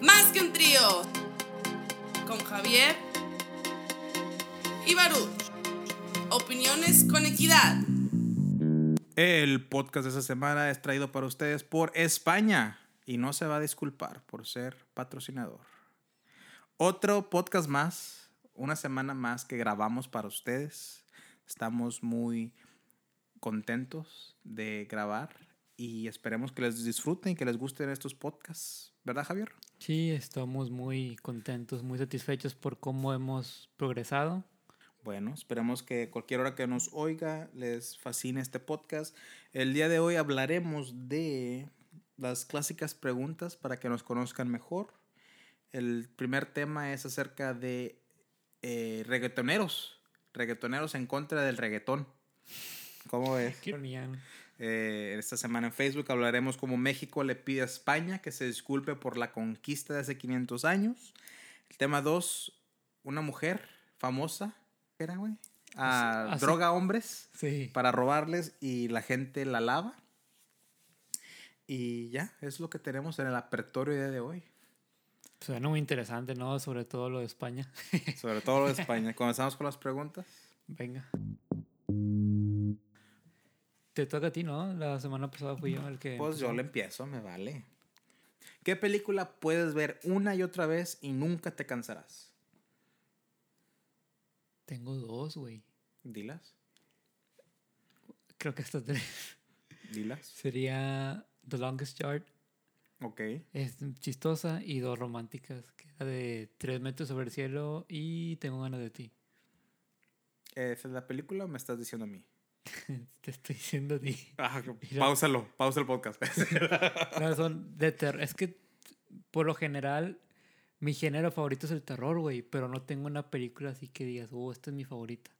Más que un trío. Con Javier y Baruch. Opiniones con equidad. El podcast de esta semana es traído para ustedes por España y no se va a disculpar por ser patrocinador. Otro podcast más, una semana más que grabamos para ustedes. Estamos muy contentos de grabar y esperemos que les disfruten y que les gusten estos podcasts. ¿Verdad, Javier? Sí, estamos muy contentos, muy satisfechos por cómo hemos progresado. Bueno, esperemos que cualquier hora que nos oiga les fascine este podcast. El día de hoy hablaremos de las clásicas preguntas para que nos conozcan mejor. El primer tema es acerca de eh, reggaetoneros, reggaetoneros en contra del reggaetón. ¿Cómo ves? Qué. Eh, esta semana en Facebook hablaremos cómo México le pide a España que se disculpe por la conquista de hace 500 años. El tema 2, una mujer famosa, ¿qué era, güey? Ah, Así- droga a hombres Sí. para robarles y la gente la lava. Y ya, es lo que tenemos en el apertorio día de hoy. Suena muy interesante, ¿no? Sobre todo lo de España. Sobre todo lo de España. Comenzamos con las preguntas. Venga. Te toca a ti, ¿no? La semana pasada fui yo el que. Pues yo le empiezo, me vale. ¿Qué película puedes ver una y otra vez y nunca te cansarás? Tengo dos, güey. Dilas. Creo que hasta tres. Dilas. Sería The Longest Yard. Ok. Es chistosa y dos románticas. Que era de Tres metros sobre el cielo y Tengo ganas de ti. ¿Esa es la película o me estás diciendo a mí? Te estoy diciendo a ti. Ah, pausalo, pausa el podcast. No, son de terror. Es que por lo general mi género favorito es el terror, güey. Pero no tengo una película así que digas, oh, esta es mi favorita.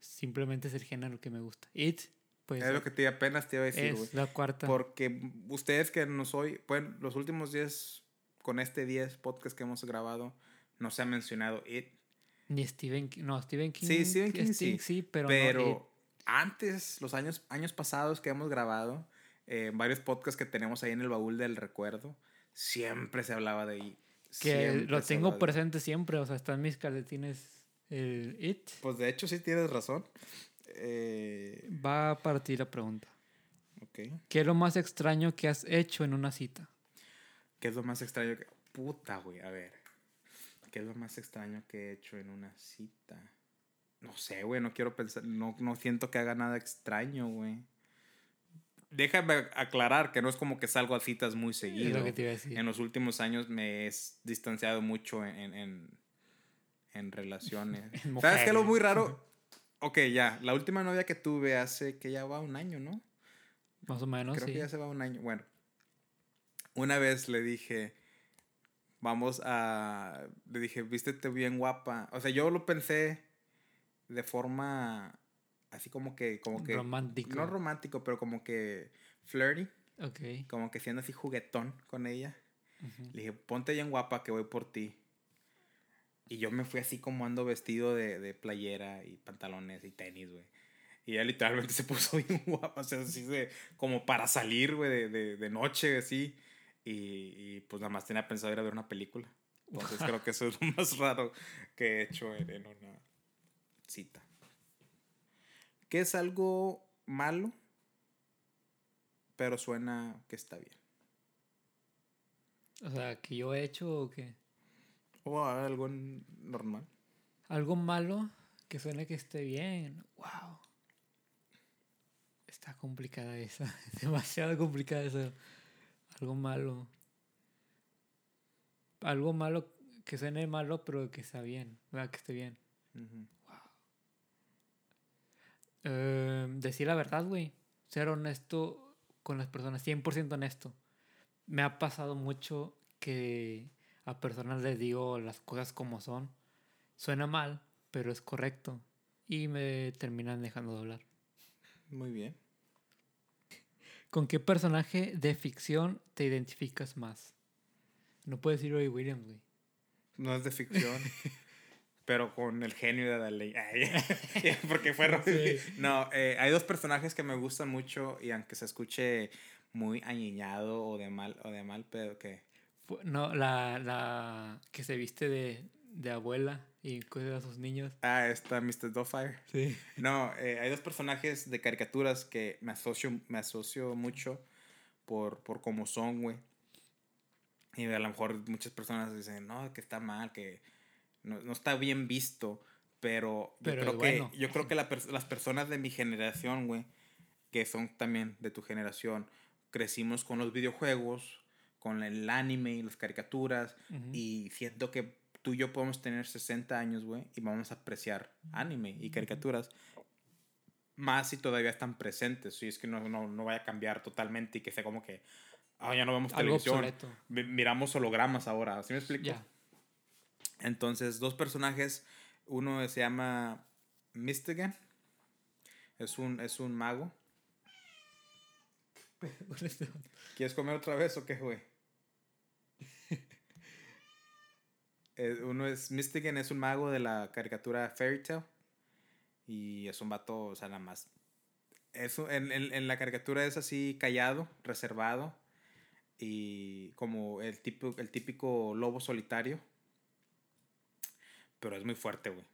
Simplemente es el género que me gusta. It, pues, es lo que te apenas te iba a decir, güey. es la cuarta. Porque ustedes que nos hoy, bueno, los últimos 10, con este 10 podcast que hemos grabado, no se ha mencionado It. Ni Stephen King. No, Stephen King. Sí, Stephen King sí. sí, pero, Pero, no. Antes, los años, años pasados que hemos grabado, eh, varios podcasts que tenemos ahí en el baúl del recuerdo, siempre se hablaba de It. Que Siempre lo tengo de- presente siempre. O sea, están mis calcetines. El It. Pues de hecho sí tienes razón. Eh, Va a partir la pregunta. ¿Qué es lo más extraño que has hecho en una cita? ¿Qué es lo más extraño que... Puta, güey, a ver. ¿Qué es lo más extraño que he hecho en una cita? No sé, güey, no quiero pensar, no, no siento que haga nada extraño, güey. Déjame aclarar que no es como que salgo a citas muy Es seguido. lo que te iba a decir. En los últimos años me he distanciado mucho en, en, en, relaciones. ¿Sabes qué es lo muy raro? Ok, ya, la última novia que tuve hace que ya va un año, ¿no? Más o menos, Creo sí. que ya se va un año. Bueno, una vez le dije, vamos a. Le dije, vístete bien guapa. O sea, yo lo pensé de forma así como que. Como que Romántico. No romántico, pero como que flirty. Ok. Como que siendo así juguetón con ella. Le dije, ponte bien guapa que voy por ti. Y yo me fui así como ando vestido de, de playera y pantalones y tenis, güey. Y ella literalmente se puso bien guapa, o sea, así de, como para salir, güey, de, de, de noche, así. Y, y, pues nada más tenía pensado ir a ver una película. Entonces creo que eso es lo más raro que he hecho en, en una cita. ¿Qué es algo malo, pero suena que está bien? O sea, que yo he hecho o qué? O algo normal. Algo malo que suene que esté bien. Wow. Está complicada esa. Demasiado complicada esa. Algo malo. Algo malo que suene malo, pero que está bien. ¿verdad? Que esté bien. Eh, decir la verdad, güey. Ser honesto con las personas. 100% honesto. Me ha pasado mucho que a personas les digo las cosas como son. Suena mal, pero es correcto. Y me terminan dejando de hablar. Muy bien. ¿Con qué personaje de ficción te identificas más? No puedes decir Roy Williams, güey. No es de ficción. pero con el genio de Daley. Ay, Porque fue Robin. Sí. No, eh, hay dos personajes que me gustan mucho y aunque se escuche muy añeñado o de mal, o de mal, pero que No, la, la que se viste de, de abuela y cuida a sus niños. Ah, está Mr. Dollfire. Sí. No, eh, hay dos personajes de caricaturas que me asocio, me asocio mucho por, por cómo son, güey. Y a lo mejor muchas personas dicen, no, que está mal, que no, no está bien visto. Pero yo Pero creo que, yo creo que la las personas de mi generación, güey, que son también de tu generación, crecimos con los videojuegos, con el anime y las caricaturas. Y siento que tú y yo podemos tener 60 años, güey, y vamos a apreciar anime y caricaturas más si todavía están presentes. Si es que no, no, no vaya a cambiar totalmente y que sea como que, ah, ya no vemos Algo televisión. obsoleto. Mi- Miramos hologramas ahora. ¿Sí me explico? Ya. Entonces, dos personajes. Uno se llama Mystigan. Es un, es un mago. ¿Quieres comer otra vez o qué, güey? Eh, Uno es Mystigan, es un mago de la caricatura Fairy Tail. Y es un vato, o sea, nada más. Es en, en- en la caricatura es así callado, reservado. Y como el, tipo, el típico lobo solitario. Pero es muy fuerte, güey.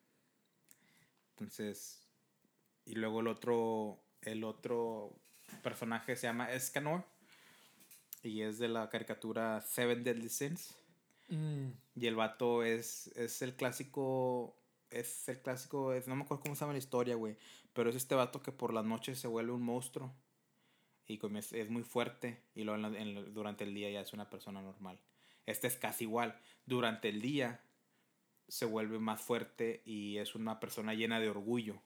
Entonces. Y luego el otro. El otro personaje se llama Escanor. Y es de la caricatura Seven Deadly Sins. Mm, Y el vato es, es el clásico. Es el clásico. es- no me acuerdo cómo se llama la historia, güey. Pero es este vato que por las noches se vuelve un monstruo. Y es, muy fuerte. Y luego en la- en la- durante el día ya es una persona normal. Este es casi igual. Durante el día se vuelve más fuerte y es una persona llena de orgullo.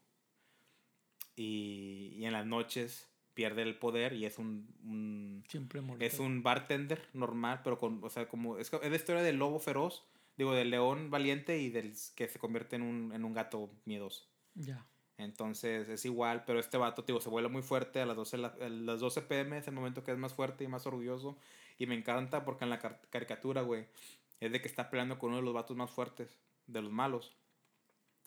Y, y en las noches pierde el poder y es un, un- siempre es un bartender normal, pero con, o sea, como, es, es la historia del lobo feroz, digo, del león valiente y del que se convierte en un, en un gato miedoso. Ya. Entonces es igual, pero este vato, digo, se vuelve muy fuerte a las 12, la- a las 12 pm, es el momento que es más fuerte y más orgulloso. Y me encanta porque en la car- caricatura, güey, es de que está peleando con uno de los vatos más fuertes, de los malos.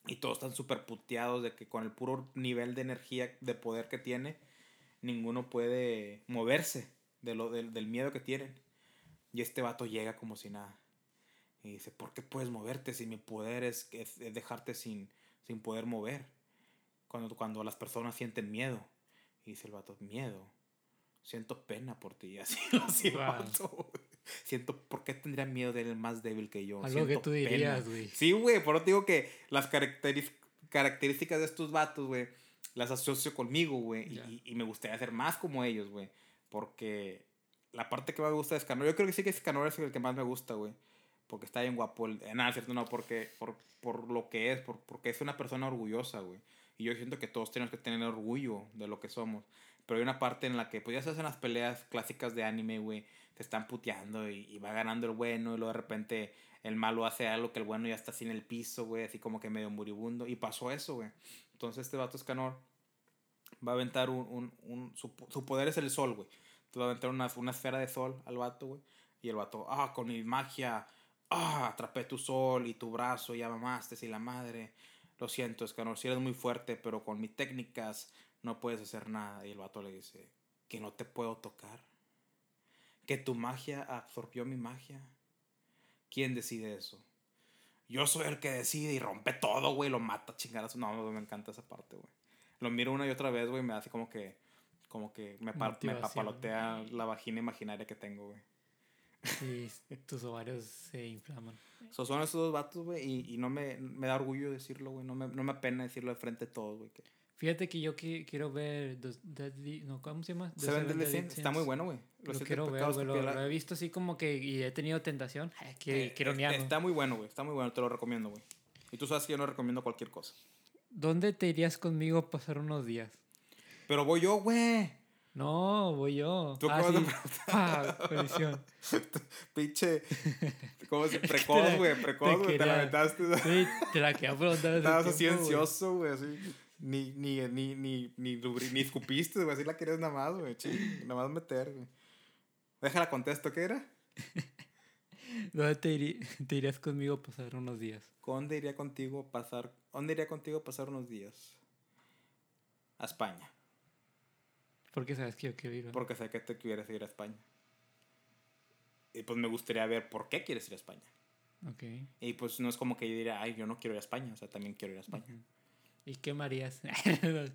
Y todos están súper puteados de que con el puro nivel de energía, de poder que tiene, ninguno puede moverse de lo, del, del miedo que tienen. Y este vato llega como si nada. Y dice, ¿por qué puedes moverte si mi poder es, es, es dejarte sin, sin poder mover? Cuando, cuando las personas sienten miedo. Y dice el vato, miedo. Siento pena por ti. Así, así el Wow. Siento, ¿por qué tendría miedo de él más débil que yo? Algo que Siento tú pena". dirías, güey. Sí, güey, por eso te digo que las caracteris- características de estos vatos, güey, las asocio conmigo, güey. y-. Y, y me gustaría ser más como ellos, güey. Porque la parte que más me gusta de Scanor, yo creo que sí que Scanor es el que más me gusta, güey. Porque está bien guapo. El, eh, nada, cierto, no, porque, por, por lo que es, por, porque es una persona orgullosa, güey. Y yo siento que todos tenemos que tener orgullo de lo que somos. Pero hay una parte en la que, pues ya se hacen las peleas clásicas de anime, güey. Se están puteando y, va ganando el bueno y luego de repente el malo hace algo que el bueno ya está en el piso, güey, así como que medio moribundo. Y pasó eso, güey. Entonces este vato Escanor va a aventar un... un, un- su, su poder es el sol, güey. Entonces va a aventar una, una esfera de sol al vato, güey. Y el vato, ah, con mi magia, ah, atrapé tu sol y tu brazo, ya mamaste, y la madre. Lo siento, Escanor, si eres muy fuerte, pero con mis técnicas no puedes hacer nada. Y el vato le dice, que no te puedo tocar. Que tu magia absorbió mi magia. ¿Quién decide eso? Yo soy el que decide y rompe todo, güey. Lo mata, chingadas. No, güey, me encanta esa parte, güey. Lo miro una y otra vez, güey. Me hace como que, como que me, pa- me papalotea la vagina imaginaria que tengo, güey. Sí, tus ovarios se inflaman. So, son esos dos vatos, güey. Y, y no me, me da orgullo decirlo, güey. No me, no me apena decirlo de frente de todos, güey. que- Fíjate que yo qui- quiero ver Those Deadly, no, ¿cómo se llama? The Seven Deadly Sins está muy bueno, güey. Lo quiero ver, güey, lo, lo he visto así como que y he tenido tentación. Ay, que, Eh, quiero eh, nearlo. Está muy bueno, güey. Está muy bueno. Te lo recomiendo, güey. Y tú sabes que yo no recomiendo cualquier cosa. ¿Dónde te irías conmigo a pasar unos días? Pero voy yo, güey. No, voy yo. ¿Tú ah, de sí. Ah. Pinche. ¿Cómo se Precoz, güey. Precoz, güey. Te la aventaste. Sí, te la quería preguntar. hace Estabas así ansioso, güey. Así. Ni, ni, ni, ni, ni, ni escupiste, güey. Así la querías nada más, güey. ching, Nada más meter, güey. Déjala contesto, ¿qué era? ¿Dónde te, irías conmigo a pasar unos días? ¿Dónde iría contigo pasar? ¿Dónde iría contigo a pasar unos días? A España. Porque sabes que yo quiero ir. ¿verdad? Porque sé que te quieres ir a España. Y pues me gustaría ver por qué quieres ir a España. Ok. Y pues no es como que yo diría, ay, yo no quiero ir a España, o sea, también quiero ir a España. ¿Y qué Marías?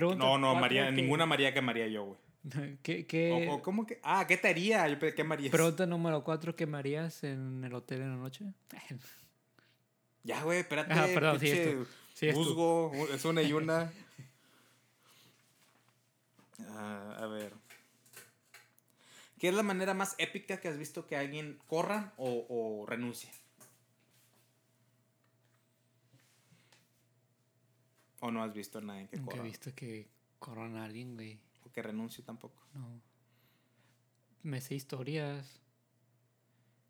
No, no, cuatro María, que- ninguna María que María yo, güey. ¿Qué, qué- O, o ¿Cómo que? Ah, ¿qué te haría? Yo pensé, ¿qué María? Pregunta número 4, ¿qué Marías en el hotel en la noche? Ya, güey, espérate. Ah, perdón, sí, es tú. Sí, es tú. es una y una. Ah, a ver. ¿Qué es la manera más épica que has visto que alguien corra o, o renuncie? ¿O no has visto a nadie que Nunca he corra? visto que corran a alguien, güey. O que renuncie tampoco. No. Me sé historias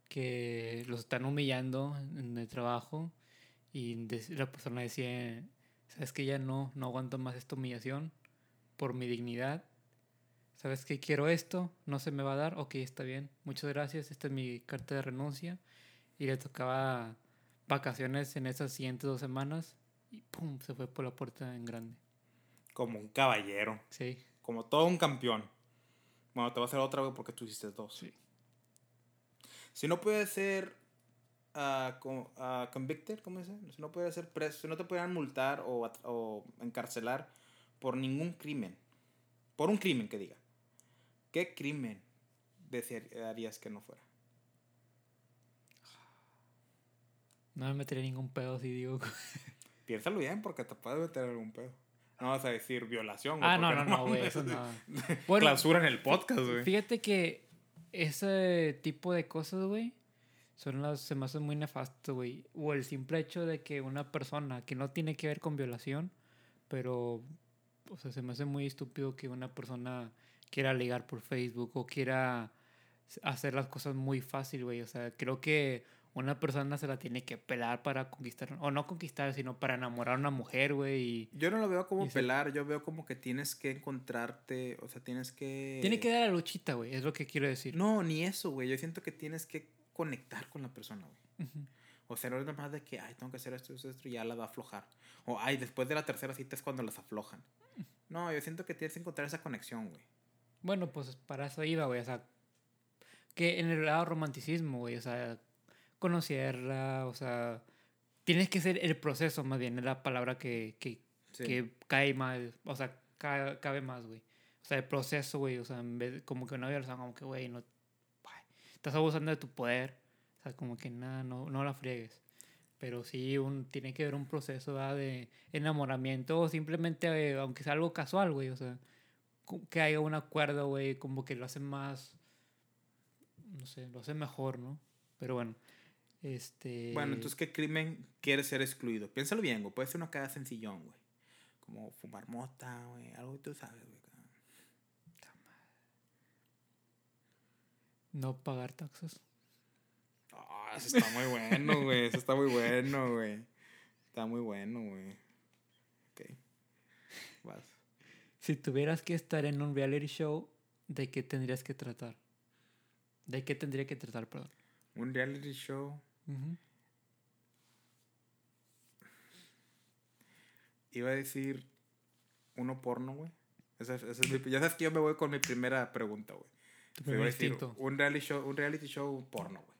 que los están humillando en el trabajo y la persona decía, sabes que ya no, no aguanto más esta humillación por mi dignidad. Sabes que quiero esto, no se me va a dar, ok, está bien, muchas gracias, esta es mi carta de renuncia. Y le tocaba vacaciones en esas siguientes dos semanas y pum, se fue por la puerta en grande. Como un caballero. Sí, Como todo un campeón. Bueno, te voy a hacer otra, güey, porque tú hiciste dos. sí. Si no puede ser ah, co- ah, convicted, ¿cómo dice? Si no puede ser preso, si no te pueden multar o, o encarcelar por ningún crimen. Por un crimen que diga. ¿Qué crimen desearías que no fuera? No me metería ningún pedo si digo Piénsalo bien porque te puede meter algún pedo. No vas a decir violación. güey, Ah, no, no, no, güey, mames. eso no. Bueno, Clausura en el podcast, güey. fíjate que ese tipo de cosas, güey, son las, se me hace muy nefasto, güey. O el simple hecho de que una persona que no tiene que ver con violación, pero, o sea, se me hace muy estúpido que una persona quiera ligar por Facebook o quiera hacer las cosas muy fácil, güey. O sea, creo que una persona se la tiene que pelar para conquistar, o no conquistar, sino para enamorar a una mujer, güey. Yo no lo veo como pelar, yo veo como que tienes que encontrarte, o sea, tienes que... tiene que dar la luchita, güey, es lo que quiero decir. No, ni eso, güey. Yo siento que tienes que conectar con la persona, güey. O sea, no es nada más de que, ay, tengo que hacer esto, esto, esto, y ya la va a aflojar. O, ay, después de la tercera cita es cuando las aflojan. No, yo siento que tienes que encontrar esa conexión, güey. Bueno, pues para eso iba, güey. O sea, que en el lado romanticismo, güey. O sea, conocerla, o sea, tienes que ser el proceso, más bien, es la palabra que, que, Sí. que cae más, o sea, ca- cabe más, güey. O sea, el proceso, güey. O sea, en vez como que o sea, como que, güey, no. Estás abusando de tu poder. O sea, como que nada, no, no la friegues. Pero sí, un, tiene que haber un proceso ¿verdad? de enamoramiento o simplemente, eh, aunque sea algo casual, güey. O sea, que haya un acuerdo, güey, como que lo hace más, no sé, lo hace mejor, ¿no? Pero bueno, este... Bueno, entonces, ¿qué crimen quiere ser excluido? Piénsalo bien, güey. Puede ser una cara sencillón, güey. Como fumar mota, güey. Algo que tú sabes, güey. No pagar taxes. Ah, eso está muy bueno, güey. Eso está muy bueno, güey. Está muy bueno, güey. Ok. Vas. Si tuvieras que estar en un reality show, ¿de qué tendrías que tratar? ¿De qué tendría que tratar, perdón? Un reality show. Iba a decir uno porno, güey. Esa, esa es mi- ya sabes que yo me voy con mi primera pregunta, güey. Tu primer decir un reality show, un reality show porno, güey.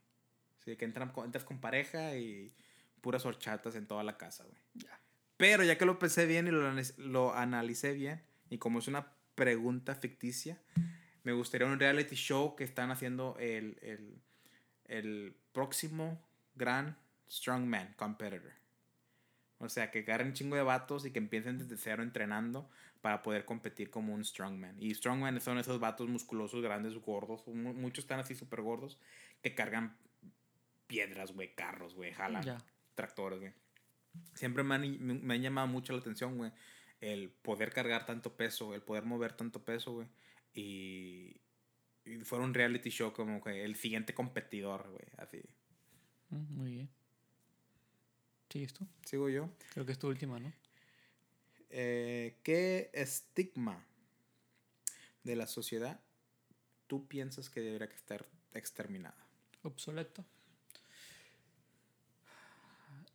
Sí, que entran, entras con pareja y puras horchatas en toda la casa, güey. Pero ya que lo pensé bien y lo, lo analicé bien, y como es una pregunta ficticia, me gustaría un reality show que están haciendo el, el, el próximo gran strongman competitor. O sea, que agarren chingo de vatos y que empiecen desde cero entrenando para poder competir como un strongman. Y strongman son esos vatos musculosos, grandes, gordos. mu- Muchos están así súper gordos que cargan piedras, güey, carros, güey, jalan tractores, güey. Siempre me han, me, me han llamado mucho la atención, güey, el poder cargar tanto peso, el poder mover tanto peso, güey. Y, y fuera un reality show como que el siguiente competidor, güey, así. Mm, Muy bien. ¿Sigues tú? Sigo yo. Creo que es tu última, ¿no? Eh, ¿Qué estigma de la sociedad tú piensas que debería estar exterminada? Obsoleto.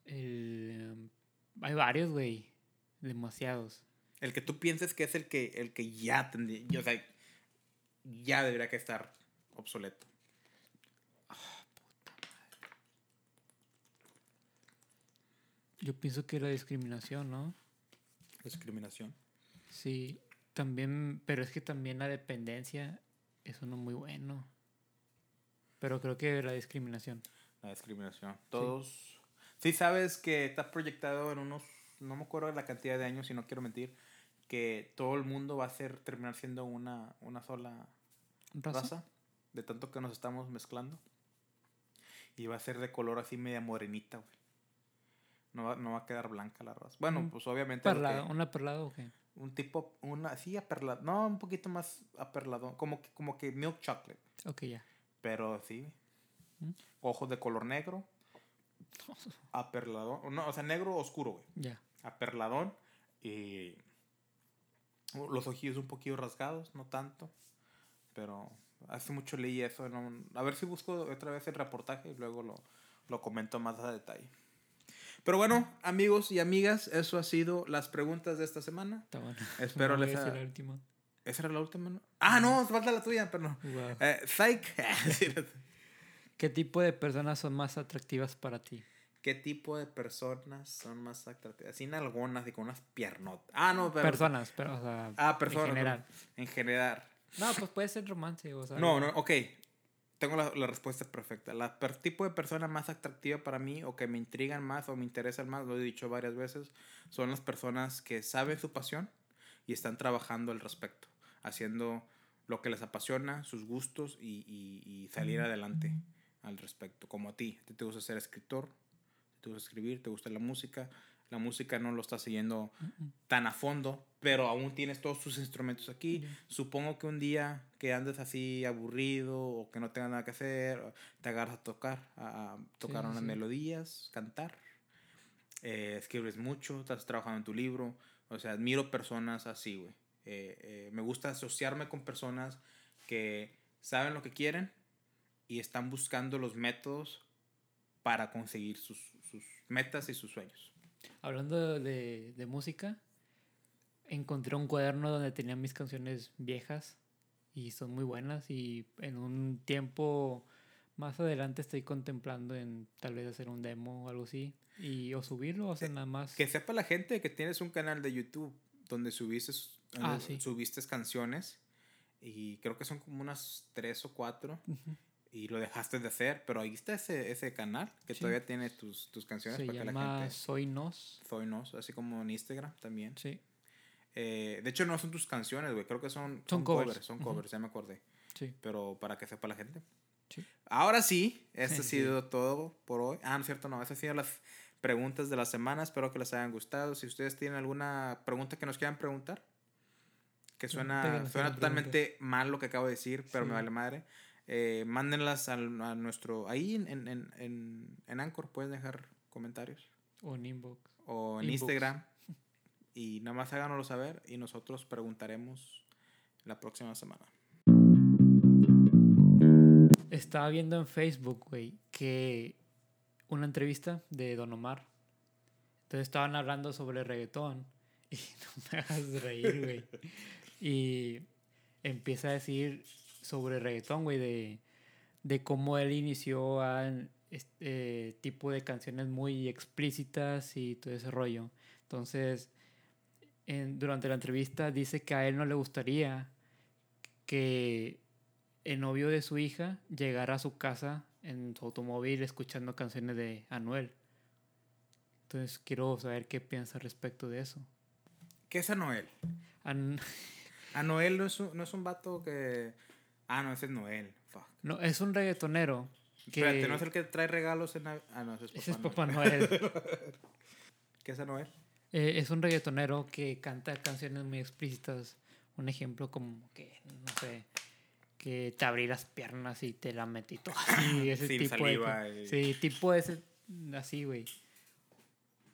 El, hay varios, güey. Demasiados. El que tú pienses que es el que, el que ya tendría, o sea, ya debería que estar obsoleto. Yo pienso que la discriminación, ¿no? Discriminación. Sí, también, pero es que también la dependencia es uno muy bueno. Pero creo que la discriminación. La discriminación. Todos. Sí. sabes que está proyectado en unos. No me acuerdo de la cantidad de años, y no quiero mentir. Que todo el mundo va a ser, terminar siendo una, una sola ¿Raza? raza. De tanto que nos estamos mezclando. Y va a ser de color así media morenita, güey. No va, no va a quedar blanca la raza. Bueno, Un pues obviamente. lo que- Perlado, ¿Una perlada o qué? un tipo, una así aperlado. No, un poquito más aperlado. Como que, como que milk chocolate. Ok, ya. Pero sí. ¿Mm? Ojos de color negro. Aperladón. No, o sea, negro oscuro, güey. Ya. Aperladón. Y. Los ojillos un poquito rasgados, no tanto. Pero hace mucho leí eso. no- A ver si busco otra vez el reportaje y luego lo, lo comento más a detalle. Pero bueno, amigos y amigas, eso ha sido las preguntas de esta semana. Está bueno. Espero No les a decir ha- la última. ¿Esa era la última? no? Ah, no, falta la tuya, perdón. Wow. Eh, psych. ¿Qué tipo de personas son más atractivas para ti? ¿Qué tipo de personas son más atractivas? Sin algunas y con unas piernotas. Ah, no, pero. Personas, pero, o sea, Ah, personas. en general. En general. No, pues puede ser romance, o sea. No, no, ok. Tengo la, la respuesta perfecta. La per- tipo de persona más atractiva para mí o que me intrigan más o me interesan más, lo he dicho varias veces, son las personas que saben su pasión y están trabajando al respecto, haciendo lo que les apasiona, sus gustos y, y- y salir adelante al respecto, como a ti. A ti te gusta ser escritor, te gusta escribir, te gusta la música. La música no lo estás siguiendo tan a fondo, pero aún tienes todos tus instrumentos aquí. Ya. Supongo que un día que andes así aburrido o que no tengas nada que hacer, te agarras a tocar, a a tocar Sí, unas sí. melodías, cantar. Eh, escribes mucho, estás trabajando en tu libro. O sea, admiro personas así, güey. Eh, eh, me gusta asociarme con personas que saben lo que quieren y están buscando los métodos para conseguir sus, sus metas y sus sueños. Hablando de, de música, encontré un cuaderno donde tenía mis canciones viejas y son muy buenas y en un tiempo más adelante estoy contemplando en tal vez hacer un demo o algo así y o subirlo o sea nada más Que sepa la gente que tienes un canal de YouTube donde subiste, Ah, sí. subiste canciones y creo que son como unas tres o cuatro Ujú. y lo dejaste de hacer, pero ahí está ese, ese canal que Sí. todavía tiene tus, tus canciones se para que la llama gente... Soy Nos Soy Nos, así como en Instagram también. sí Eh, de hecho no son tus canciones, güey, creo que son, Son covers. son Ujú. covers, ya me acordé. sí Pero para que sepa la gente. Sí. Ahora sí, este ha Sí. sido todo por hoy. Ah, no es cierto, no. Esas han sido las preguntas de la semana. Espero que les hayan gustado. Si ustedes tienen alguna pregunta que nos quieran preguntar, que suena, suena totalmente mal lo que acabo de decir, pero Sí. me vale madre. Eh, mándenlas al- a, nuestro. Ahí en, en, en, en, en Anchor pueden dejar comentarios. o en inbox O en Inbox. Instagram. Y nada más háganoslo saber y nosotros preguntaremos la próxima semana. Estaba viendo en Facebook, güey, que una entrevista de Don Omar. Entonces estaban hablando sobre reggaetón. Y no me hagas reír, güey. Y empieza a decir sobre reggaetón, güey, de, de cómo él inició a este tipo de canciones muy explícitas y todo ese rollo. Entonces, en- durante la entrevista dice que a él no le gustaría que el novio de su hija llegara a su casa en su automóvil escuchando canciones de Anuel. Entonces quiero saber qué piensa respecto de eso. ¿Qué es Anuel? An- A Noel no es un, no es un vato que. Ah, no, ese es Noel. Fuck. no, es un reggaetonero. Que Espérate, ¿no es el que trae regalos en Nav- Ah, no, ese es Papá, ese es Noel. Papá Noel. ¿Qué es Anuel? Eh, es un reggaetonero que canta canciones muy explícitas. Un ejemplo como que, no sé, que te abrí las piernas y te la metí todo así. Ese Sin tipo saliva de... y- Sí, tipo ese, así, güey.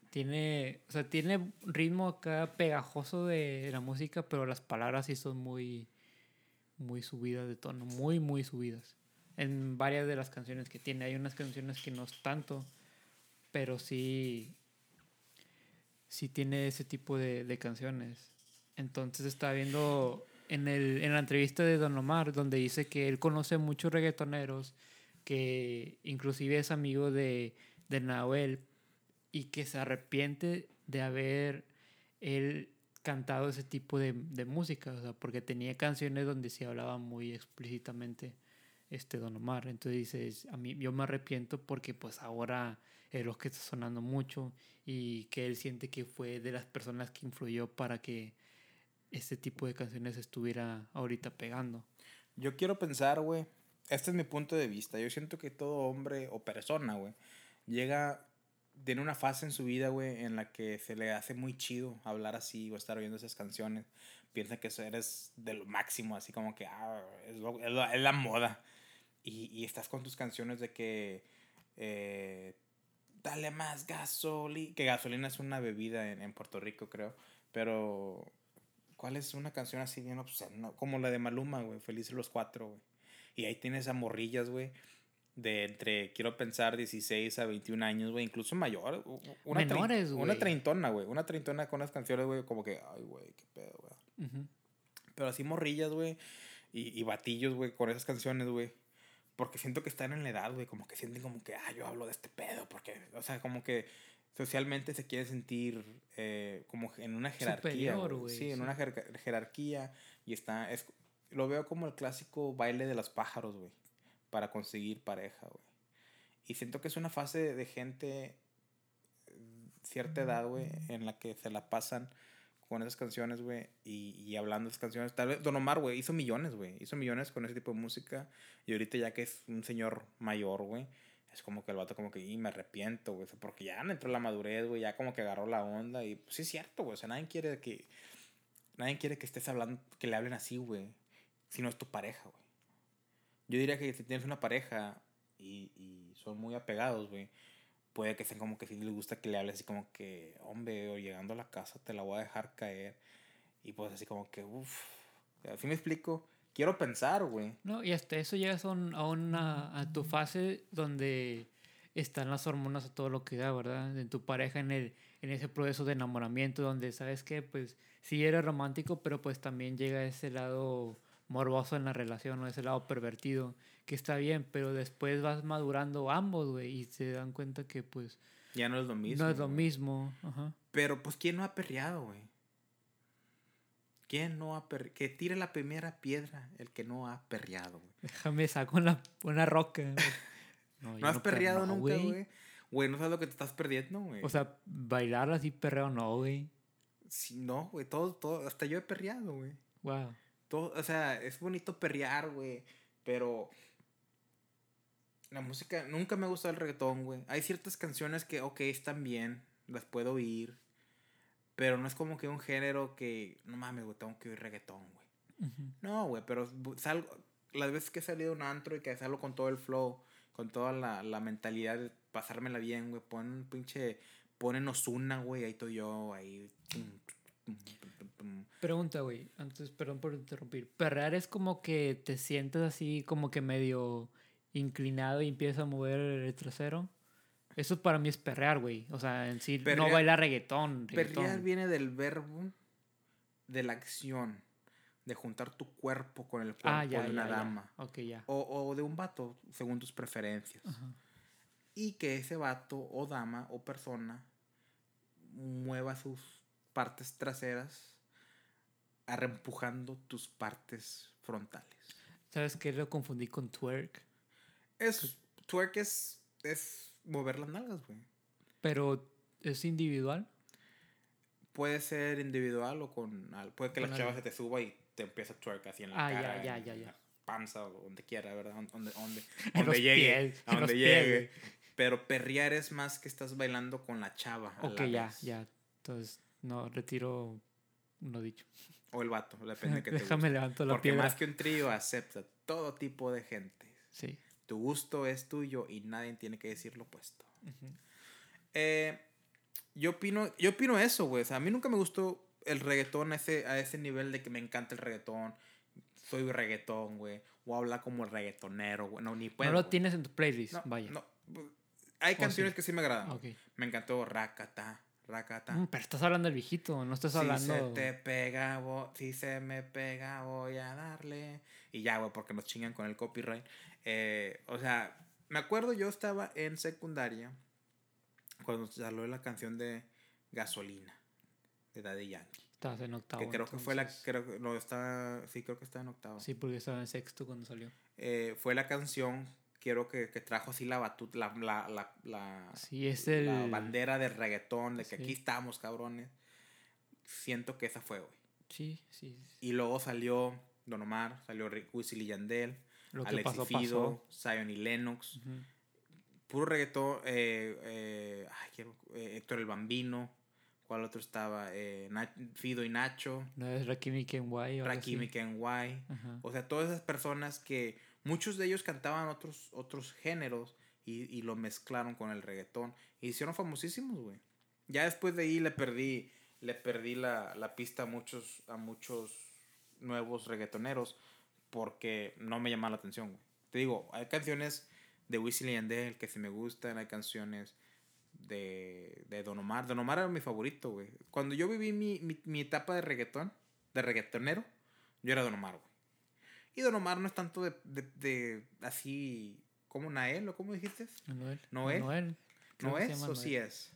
Tiene, o sea, tiene ritmo acá pegajoso de la música, pero las palabras sí son muy, muy subidas de tono, muy, muy subidas. En varias de las canciones que tiene, hay unas canciones que no es tanto, pero sí, sí tiene ese tipo de, de canciones. Entonces estaba viendo en, el, en la entrevista de Don Omar, donde dice que él conoce muchos reggaetoneros, que inclusive es amigo de, de Nahuel, y que se arrepiente de haber él cantado ese tipo de, de música, o sea, porque tenía canciones donde se hablaba muy explícitamente este Don Omar. Entonces dices, a mí yo me arrepiento porque pues ahora es lo que está sonando mucho y que él siente que fue de las personas que influyó para que este tipo de canciones estuviera ahorita pegando. Yo quiero pensar, güey, este es mi punto de vista. Yo siento que todo hombre o persona, güey, llega, tiene una fase en su vida, güey, en la que se le hace muy chido hablar así o estar oyendo esas canciones. Piensa que eso eres de lo máximo, así como que ah, es, lo- es la, es la moda. Y, y estás con tus canciones de que eh, dale más gasolina. Que gasolina es una bebida en, en Puerto Rico, creo. Pero, ¿cuál es una canción así bien obscena? Como la de Maluma, güey. Felices los cuatro, güey. Y ahí tienes a morrillas, güey. De entre, quiero pensar, 16 a 21 años, güey. Incluso mayor. Una Menores, Una güey. treintona, güey. Una treintona con unas canciones, güey. Como que, ay, güey, qué pedo, güey. Pero así morrillas, güey. Y, y batillos, güey, con esas canciones, güey. Porque siento que están en la edad, güey. Como que sienten como que, ah, yo hablo de este pedo. Porque, o sea, como que socialmente se quieren sentir eh, como en una jerarquía. Superior, güey. Sí, en una jer- jerarquía. Y está, es, lo veo como el clásico baile de los pájaros, güey. Para conseguir pareja, güey. Y siento que es una fase de gente eh, cierta edad, güey, en la que se la pasan con esas canciones, güey, y, y hablando de esas canciones. Tal vez Don Omar, güey, hizo millones, güey. Hizo millones con ese tipo de música. Y ahorita ya que es un señor mayor, güey, es como que el vato como que, y me arrepiento, güey. Porque ya entró la madurez, güey, ya como que agarró la onda. Y pues sí es cierto, güey. O sea, nadie quiere que... Nadie quiere que estés hablando, que le hablen así, güey. Si no es tu pareja, güey. Yo diría que si tienes una pareja y, y son muy apegados, güey, puede que sean como que si les gusta que le hables así como que, hombre, o llegando a la casa te la voy a dejar caer. Y pues así como que, uff. Así me explico. Quiero pensar, güey. No, y hasta eso llegas a, un- a una a tu fase donde están las hormonas a todo lo que da, ¿verdad? En tu pareja, en el en ese proceso de enamoramiento donde sabes que pues sí eres romántico, pero pues también llega ese lado morboso en la relación o ese lado pervertido, que está bien, pero después vas madurando ambos, güey, y se dan cuenta que pues Ya no es lo mismo. no es lo mismo, ajá. Pero pues, ¿quién no ha perreado, güey? ¿Quién no ha perreado? Que tire la primera piedra el que no ha perreado, güey. Déjame saco una, una roca. No, ¿No has per- perreado no, nunca, güey? Güey, no sabes lo que te estás perdiendo, güey. O sea, bailar así perreo no, güey. Sí, no, güey, todo, todo, hasta yo he perreado, güey. Wow. Todo, o sea, es bonito perrear, güey, pero la música, nunca me ha gustado el reggaetón, güey. Hay ciertas canciones que, ok, están bien, las puedo oír, pero no es como que un género que, no mames, güey, tengo que oír reggaetón, güey. No, güey, pero salgo, las veces que he salido a un antro y que salgo con todo el flow, con toda la, la mentalidad de pasármela bien, güey, ponen un pinche, ponen Ozuna, güey, ahí estoy yo, ahí. tum, tum, tum, tum. Pregunta, güey. Antes, perdón por interrumpir. Perrear es como que te sientes así, como que medio inclinado y empiezas a mover el trasero. Eso para mí es perrear, güey. O sea, en sí, no bailar reggaetón. reggaetón. Perrear viene del verbo de la acción, de juntar tu cuerpo con el cuerpo Ah, ya, de una ya, dama. O, o de un vato, según tus preferencias. Ajá. Y que ese vato o dama o persona mueva sus partes traseras arrempujando tus partes frontales. ¿Sabes qué? Lo confundí con twerk. Es, twerk es, es mover las nalgas, güey. Pero es individual. Puede ser individual o con... Puede que la chava se te suba y te empieza a twerk así en la Ah, ya, cara. ya, ya, ya. la panza o donde quiera, ¿verdad? Donde, donde, donde llegue. pies, a donde llegue. Pero perrear es más que estás bailando con la chava. Ok, la ya, vez. ya. Entonces, no, retiro lo dicho. O el vato, depende de que te Déjame guste. levanto la Porque piedra. más que un trío acepta todo tipo de gente. Sí. Tu gusto es tuyo y nadie tiene que decir lo opuesto. Eh, yo opino, yo opino eso, güey. O sea, a mí nunca me gustó el reggaetón a ese, a ese nivel de que me encanta el reggaetón. Soy reggaetón, güey. O habla como el reggaetonero, güey. No, ni puedo. no lo tienes en tu playlist, No, vaya. no. Hay Oh, canciones sí. que sí me agradan. Ok. Me encantó Rakata, Rakata. Mm, pero estás hablando del viejito, no estás Si hablando. se te pega, vo- si se me pega, voy a darle. Y ya, güey, porque nos chingan con el copyright. Eh, o sea, me acuerdo yo estaba en secundaria Cuando salió la canción de Gasolina, de Daddy Yankee. Estabas en octavo. Que creo que fue la. entonces. Creo, que- no, está, sí, creo que está en octavo. Sí, porque estaba en sexto cuando salió. Eh, fue la canción, quiero que, que trajo así la batuta, la, la, la, la, Sí, es el. la bandera de reggaetón, de que Sí. aquí estamos, cabrones. Siento que esa fue, güey. Sí, sí. Y luego salió Don Omar, salió Rick Wisin y Yandel, Lo Alex pasó, y Fido. Zion y Lennox. Puro reggaetón. Eh, eh, ay, quiero- eh, Héctor el Bambino. ¿Cuál otro estaba? Eh, Fido y Nacho. No es Rakimi Kenway o algo Rakim y así. Kenway. O sea, todas esas personas que muchos de ellos cantaban otros, otros géneros y, y lo mezclaron con el reggaetón. Y hicieron famosísimos, güey. Ya después de ahí le perdí, le perdí la, la pista a muchos, a muchos nuevos reggaetoneros porque no me llama la atención, güey. Te digo, hay canciones de Wisin y Yandel que sí me gustan, hay canciones de, de Don Omar. Don Omar era mi favorito, güey. Cuando yo viví mi, mi, mi etapa de reggaetón, de reggaetonero, yo era Don Omar, güey. Y Don Omar no es tanto de, de, de así como Nael, ¿o cómo dijiste? Anuel. ¿Noel? Anuel. Creo ¿No es o sí Anuel. es?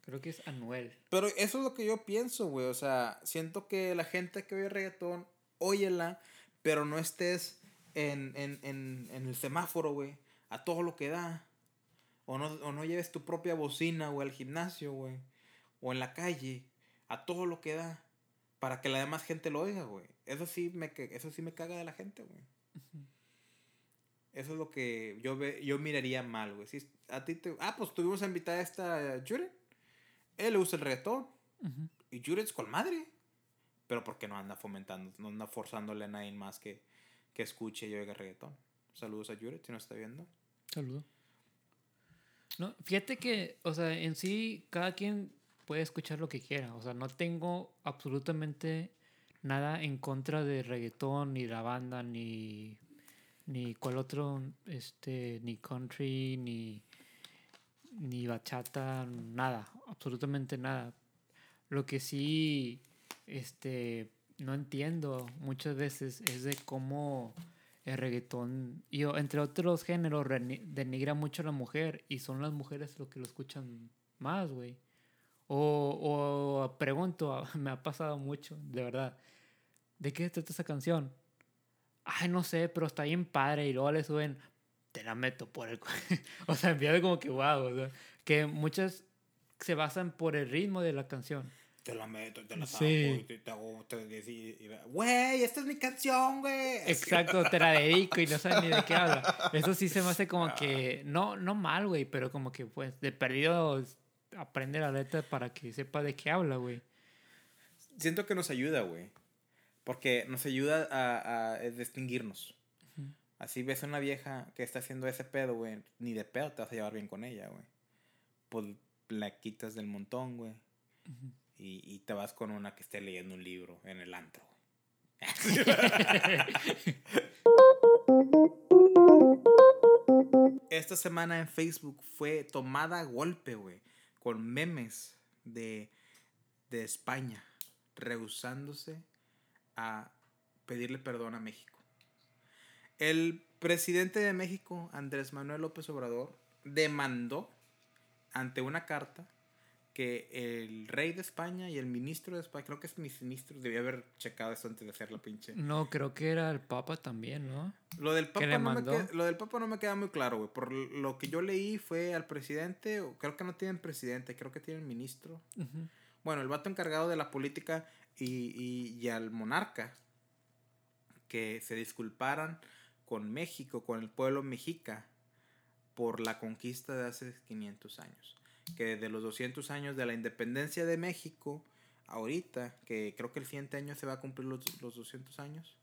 Creo que es Anuel. Pero eso es lo que yo pienso, güey. O sea, siento que la gente que oye reggaetón, óyela, pero no estés en, en, en, en el semáforo, güey, a todo lo que da. O no, o no lleves tu propia bocina, güey, al gimnasio, güey. O en la calle, a todo lo que da. Para que la demás gente lo oiga, güey. Eso sí me, eso sí me caga de la gente, güey. Eso es lo que yo, ve, yo miraría mal, güey. Si a ti te... Ah, pues tuvimos a invitar a esta Juren. Él le gusta el reggaetón. Y Juret es con madre. Pero porque no anda fomentando, no anda forzándole a nadie más que, que escuche y oiga reggaetón. Saludos a Juret si nos está viendo. Saludo. No, fíjate que, o sea, en sí, cada quien puede escuchar lo que quiera. O sea, no tengo absolutamente nada en contra de reggaetón, ni la banda, ni, ni cuál otro, este, ni country, ni, ni bachata, nada, absolutamente nada. Lo que sí, este, no entiendo muchas veces es de cómo el reggaetón, y entre otros géneros, denigra mucho a la mujer y son las mujeres lo que lo escuchan más, güey. O, o pregunto, me ha pasado mucho, de verdad, ¿de qué trata esa canción? Ay, no sé, pero está bien padre y luego le suben, te la meto por el... cu-". o sea, empieza como que wow, o sea, que muchas se basan por el ritmo de la canción. Te la meto, te la Sí. saco y te, te hago. Güey, esta es mi canción, güey. Exacto, te la dedico y no sabes ni de qué habla. Eso sí se me hace como que, no, no mal, güey, pero como que pues de perdido aprende la letra para que sepa de qué habla, güey. Siento que nos ayuda, güey. Porque nos ayuda a, a distinguirnos. Así ves a una vieja que está haciendo ese pedo, güey. Ni de pedo te vas a llevar bien con ella, güey. Pues la quitas del montón, güey. y, y te vas con una que esté leyendo un libro en el antro. Esta semana en Facebook fue tomada a golpe, güey, con memes de, de España, rehusándose a pedirle perdón a México. El presidente de México, Andrés Manuel López Obrador, demandó ante una carta que el rey de España y el ministro de España, creo que es mi ministro, debía haber checado esto antes de hacer la pinche. No, creo que era el Papa también, ¿no? Lo del Papa, no me, queda, lo del Papa no me queda muy claro, güey. Por lo que yo leí fue al presidente, creo que no tienen presidente, creo que tienen ministro. Bueno, el vato encargado de la política y, y, y al monarca que se disculparan con México, con el pueblo mexica, por la conquista de hace 500 años. Que desde los 200 años de la independencia de México, ahorita, que creo que el siguiente año se va a cumplir los, los 200 años,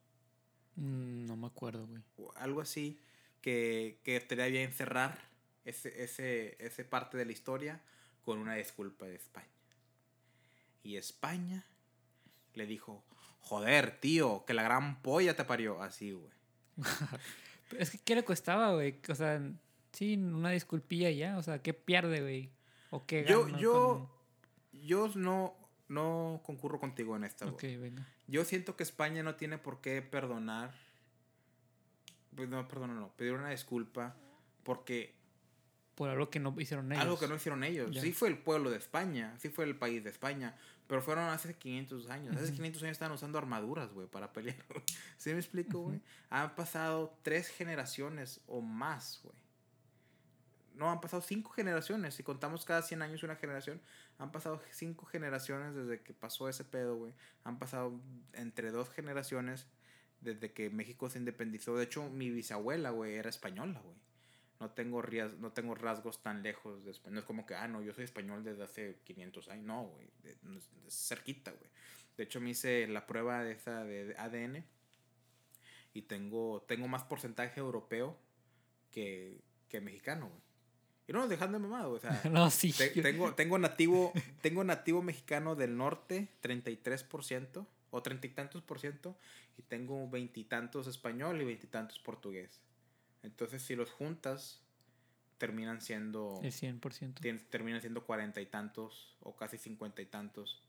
Mm, no me acuerdo, güey. o algo así, que, que estaría bien cerrar ese, ese, ese parte de la historia con una disculpa de España. Y España le dijo, joder, tío, que la gran polla te parió. Así, güey. Pero Es que, ¿qué le costaba, güey? O sea, sí, una disculpilla ya. O sea, ¿qué pierde, güey? ¿O qué Yo, yo, yo no, no concurro contigo en esta. con- güey. Ok, venga. Yo siento que España no tiene por qué perdonar. Pues no, perdón, no, pedir una disculpa. Porque por algo que no hicieron ellos. Algo que no hicieron ellos. Ya. Sí fue el pueblo de España, sí fue el país de España, pero fueron hace 500 años. Hace 500 años estaban usando armaduras, güey, para pelear. ¿Sí me explico, güey? Han pasado tres generaciones o más, güey. No, han pasado cinco generaciones. Si contamos cada 100 años una generación, han pasado cinco generaciones desde que pasó ese pedo, güey. Han pasado entre dos generaciones desde que México se independizó. De hecho, mi bisabuela, güey, era española, güey. No tengo, rias- no tengo rasgos tan lejos de español. No es como que, ah, no, yo soy español desde hace 500 años. No, güey. es cerquita, güey. De hecho, me hice la prueba de esa de ADN y tengo, tengo más porcentaje europeo que, que mexicano, güey. Y no nos dejan de mamado, o sea. no, sí. te- tengo, tengo nativo, tengo nativo mexicano del norte, 33%, o treinta y tantos por ciento, y tengo veintitantos español y veintitantos portugués. Entonces, si los juntas, terminan siendo, El 100%. tien- terminan siendo cuarenta y tantos, o casi cincuenta y tantos,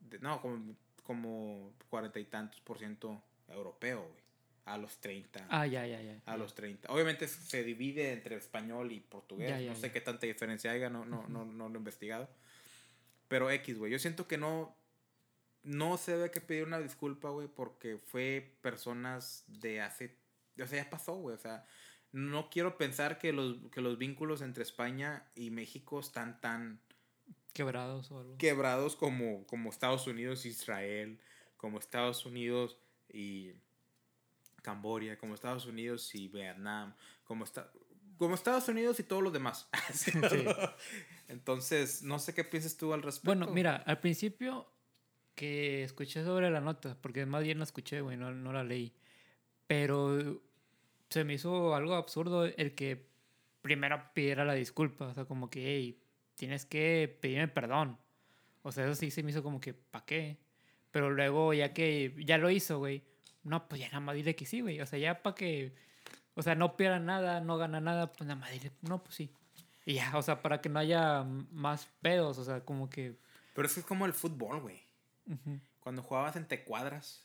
de- no, como, como cuarenta y tantos por ciento europeo, güey, a los 30. Ah, ya, ya, ya. A los 30. Obviamente se divide entre español y portugués. Ya, ya, no sé ya. qué tanta diferencia haya, no, no, no, no lo he investigado. Pero X, güey. Yo siento que no. No se debe que pedir una disculpa, güey, porque fue personas de hace. O sea, ya pasó, güey. O sea, no quiero pensar que los, que los vínculos entre España y México están tan Quebrados o algo. quebrados como, como Estados Unidos y Israel, como Estados Unidos y Camboya, como Estados Unidos y Vietnam, como, esta, como Estados Unidos y todos los demás. Sí. Entonces, no sé qué piensas tú al respecto. Bueno, mira, al principio que escuché sobre la nota, porque más bien la escuché, güey, no, no la leí. Pero se me hizo algo absurdo el que primero pidiera la disculpa. O sea, como que, hey, tienes que pedirme perdón. O sea, eso sí se me hizo como que, ¿para qué? Pero luego, ya que ya lo hizo, güey, no, pues ya nada más dile que sí, güey. O sea, ya para que, o sea, no pierda nada, no gana nada, pues nada más dile, no, pues sí. Y ya, o sea, para que no haya más pedos, o sea, como que... Pero eso es como el fútbol, güey. Cuando jugabas entre cuadras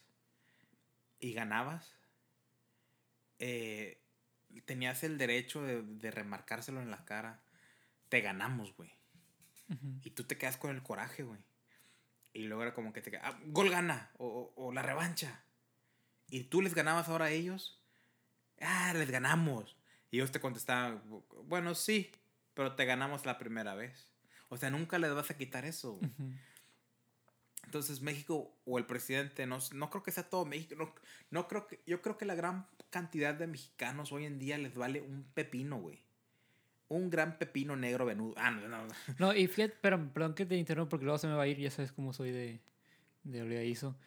y ganabas, eh, tenías el derecho de, de remarcárselo en la cara. Te ganamos, güey. Y tú te quedas con el coraje, güey. Y luego era como que te quedas, ah, gol gana, o, o- o la revancha. Y tú les ganabas ahora a ellos. Ah, les ganamos. Y ellos te contestaban, bueno, sí, pero te ganamos la primera vez. O sea, nunca les vas a quitar eso. Entonces México o el presidente, no, no creo que sea todo México, no, no creo que, yo creo que la gran cantidad de mexicanos hoy en día les vale un pepino, güey. Un gran pepino negro venudo. Ah, no, no, no. No, y fíjate, pero perdón que te interrumpa porque luego se me va a ir, ya sabes cómo soy de, de olvidadizo.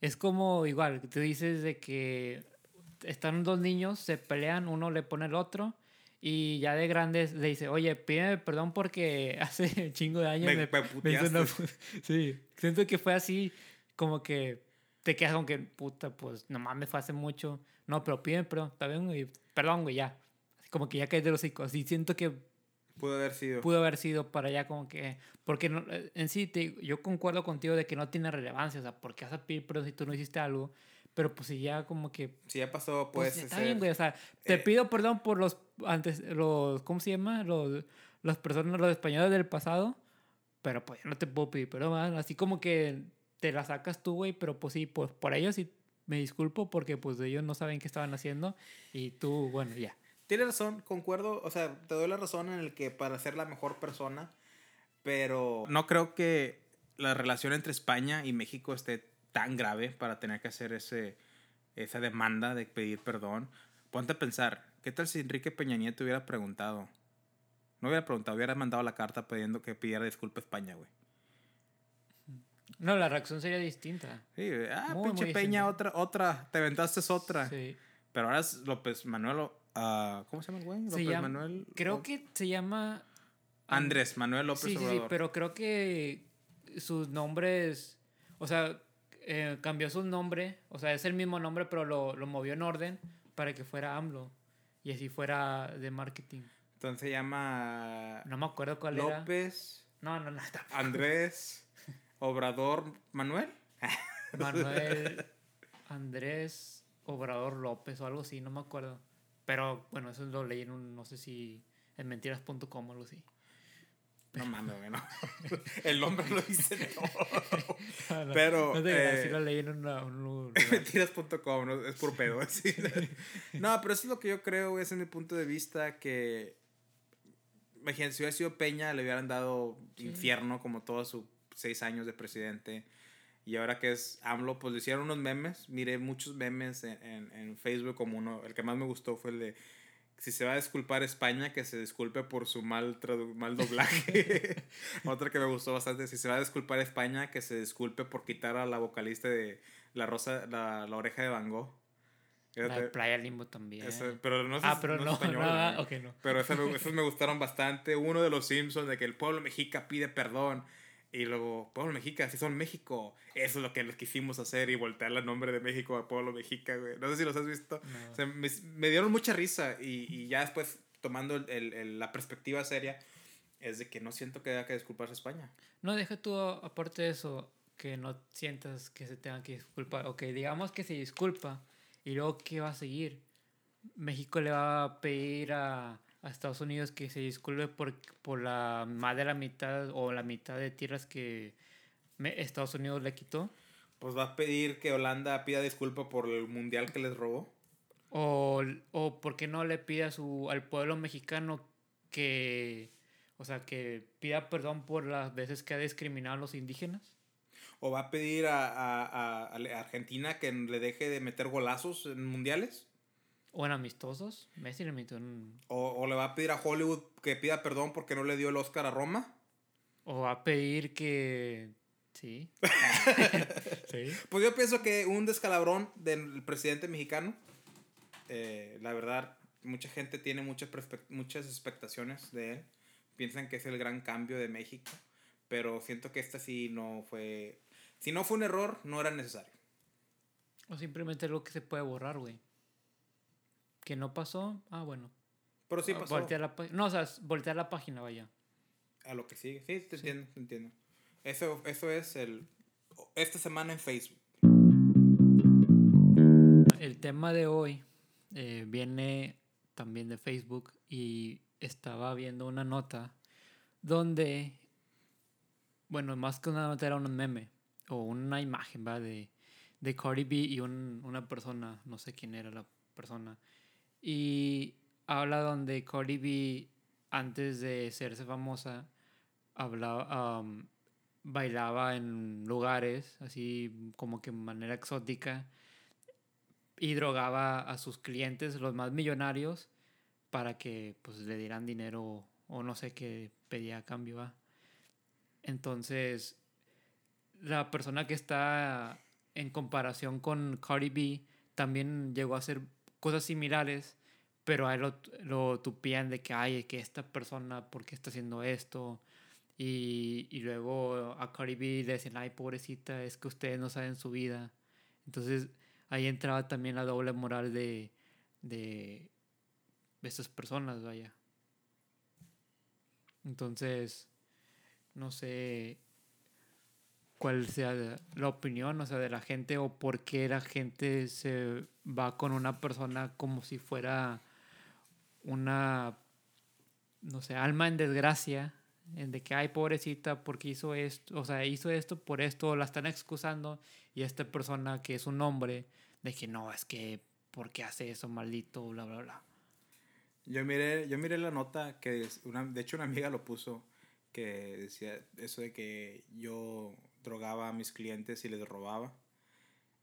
Es como igual, tú dices de que están dos niños, se pelean, uno le pone al otro y ya de grandes le dice, oye, pídeme perdón porque hace un chingo de años Me- me, me hizo puteaste". una Sí, siento que fue así, como que te quedas con que, puta, pues nomás me fue hace mucho. No, pero pídeme perdón, está bien, güey, perdón, güey, ya. Así como que ya caes de los hocico. Así siento que Pudo haber sido. pudo haber sido para allá como que porque no- eh, en sí te- yo concuerdo contigo de que no tiene relevancia o sea porque vas a pedir perdón si tú no hiciste algo pero pues si ya como que Si ya pasó, pues, pues. está ser- bien güey o sea te eh, pido perdón por los antes los cómo se llama los las personas los españoles del pasado pero pues ya no te puedo pedir perdón ¿verdad? así como que te la sacas tú güey pero pues sí pues por ellos sí me disculpo porque pues ellos no saben qué estaban haciendo y tú bueno ya Tienes razón, concuerdo. O sea, te doy la razón en el que para ser la mejor persona. Pero no creo que la relación entre España y México esté tan grave para tener que hacer ese, esa demanda de pedir perdón. Ponte a pensar, ¿qué tal si Enrique Peña Nieto hubiera preguntado? No hubiera preguntado, hubiera mandado la carta pidiendo que pidiera disculpa a España, güey. no la reacción sería distinta Sí, ah, Muy, pinche muy Peña, distinta. otra, otra, te aventaste otra. sí Pero ahora López Manuel, ¿cómo se llama el güey? Se López llama- Manuel. Creo que se llama. Andrés Manuel López Sí, sí, sí, Obrador. pero creo que sus nombres. O sea, eh, cambió su nombre. O sea, es el mismo nombre, pero lo, lo movió en orden para que fuera AMLO. Y así fuera de marketing. Entonces se llama No me acuerdo cuál era. López, No, no, no. tampoco. Andrés, Obrador, Manuel. Manuel Andrés Obrador López o algo así, no me acuerdo. Pero bueno, eso lo leí en un. No sé si en mentiras.com o algo así. No mames, güey, no. El nombre lo dice todo. No, no, Pero, No te creas, eh, sí lo leí en una- un. Mentiras.com, ¿no? es por pedo. sí. No, pero eso es lo que yo creo, es mi punto de vista, que... Imagínate, si hubiera sido Peña, le hubieran dado Sí. infierno como todos sus seis años de presidente. Y ahora que es AMLO, pues le hicieron unos memes. Miré muchos memes en, en, en Facebook, como uno, el que más me gustó fue el de... Si se va a disculpar España, que se disculpe por su mal, mal doblaje. Otro que me gustó bastante, si se va a disculpar España, que se disculpe por quitar a la vocalista de La Rosa, la, la oreja de Van Gogh. La de Playa Limbo también. ese- pero no es, ah, pero no no, es español, no, güey. ok, no. Pero ese me- esos me gustaron bastante. Uno de los Simpsons, de que el pueblo mexica pide perdón. Y luego, pueblo mexica, si son México, eso es lo que les quisimos hacer y voltear el nombre de México a pueblo mexica, güey. No sé si los has visto. No. O sea, me, me dieron mucha risa y, y ya después, tomando el- el- el- la perspectiva seria, es de que no siento que haya que disculparse a España. No, deja tú, aparte de eso, que no sientas que se tengan que disculpar. Ok, digamos que se disculpa. ¿Y luego qué va a seguir? México le va a pedir a, a Estados Unidos que se disculpe por, por la más de la mitad o la mitad de tierras que me- Estados Unidos le quitó. Pues va a pedir que Holanda pida disculpa por el mundial que les robó. O, o por qué no le pide a su, al pueblo mexicano que, o sea, que pida perdón por las veces que ha discriminado a los indígenas. O va a pedir a, a- a- Argentina que le deje de meter golazos en mundiales. O en amistosos. Messi le metió en... O, o le va a pedir a Hollywood que pida perdón porque no le dio el Oscar a Roma. O va a pedir que... Sí. sí. Pues yo pienso que un descalabrón del presidente mexicano, eh, la verdad, mucha gente tiene muchas, muchas expectaciones de él. Piensan que es el gran cambio de México. Pero siento que esta sí no fue... Si no fue un error, no era necesario. O simplemente algo que se puede borrar, güey. Que no pasó. Ah, bueno. Pero sí Ah, pasó. Voltear la. No, o sea, voltear la página, vaya. A lo que sigue. Sí, te entiendo, te entiendo. Eso, eso es el... Esta semana en Facebook. El tema de hoy eh, viene también de Facebook y estaba viendo una nota donde, bueno, más que una nota era un meme o una imagen, ¿va? De, de Cardi B y un- una persona, no sé quién era la persona, y habla donde Cardi B, antes de serse famosa, hablaba, um, bailaba en lugares, así como que de manera exótica, y drogaba a sus clientes, los más millonarios, para que pues le dieran dinero o no sé qué pedía a cambio. Entonces, la persona que está en comparación con Cardi B también llegó a hacer cosas similares, pero a él lo, lo tupían de que, ay, que esta persona, ¿por qué está haciendo esto? Y, y luego a Cardi B le decían, ay, pobrecita, es que ustedes no saben su vida. Entonces, ahí entraba también la doble moral de, de estas personas, vaya. Entonces, no sé cuál sea la opinión, o sea, de la gente o por qué la gente se va con una persona como si fuera una, no sé, alma en desgracia, de que, ay, pobrecita, porque hizo esto, o sea, hizo esto por esto, la están excusando, y esta persona que es un hombre, de que no, es que, ¿por qué hace eso, maldito, bla, bla, bla? Yo miré, yo miré la nota que una, de hecho una amiga lo puso que decía eso de que yo drogaba a mis clientes y les robaba